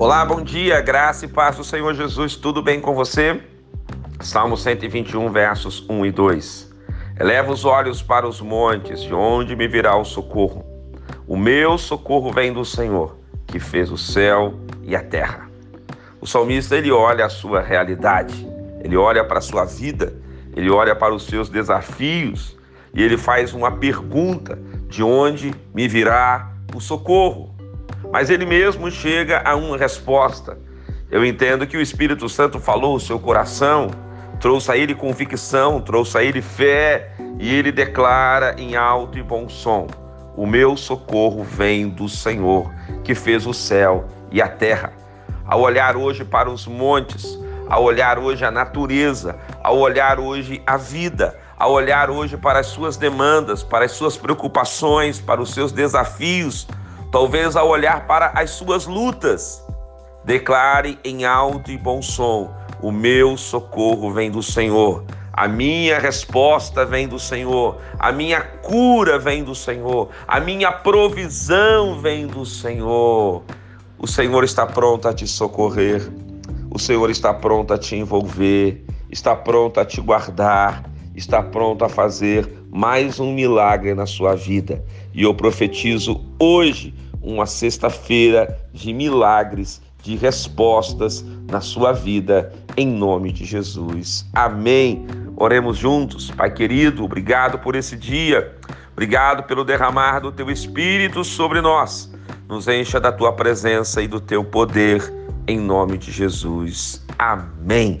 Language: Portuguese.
Olá, bom dia, graça e paz do Senhor Jesus, tudo bem com você? Salmo 121, versos 1 e 2. Eleva os olhos para os montes, de onde me virá o socorro. O meu socorro vem do Senhor, que fez o céu e a terra. O salmista ele olha a sua realidade, ele olha para a sua vida, ele olha para os seus desafios e ele faz uma pergunta: de onde me virá o socorro? Mas ele mesmo chega a uma resposta. Eu entendo que o Espírito Santo falou o seu coração, trouxe a ele convicção, trouxe a ele fé, e ele declara em alto e bom som: O meu socorro vem do Senhor, que fez o céu e a terra. Ao olhar hoje para os montes, ao olhar hoje a natureza, ao olhar hoje a vida, ao olhar hoje para as suas demandas, para as suas preocupações, para os seus desafios, talvez ao olhar para as suas lutas, declare em alto e bom som: O meu socorro vem do Senhor. A minha resposta vem do Senhor, a minha cura vem do Senhor, a minha provisão vem do Senhor. O Senhor está pronto a te socorrer, o Senhor está pronto a te envolver, está pronto a te guardar, está pronto a fazer mais um milagre na sua vida. E eu profetizo hoje uma sexta-feira de milagres, de respostas na sua vida, em nome de Jesus. Amém. Oremos juntos. Pai querido, obrigado por esse dia. Obrigado pelo derramar do teu espírito sobre nós. Nos encha da tua presença e do teu poder, em nome de Jesus. Amém.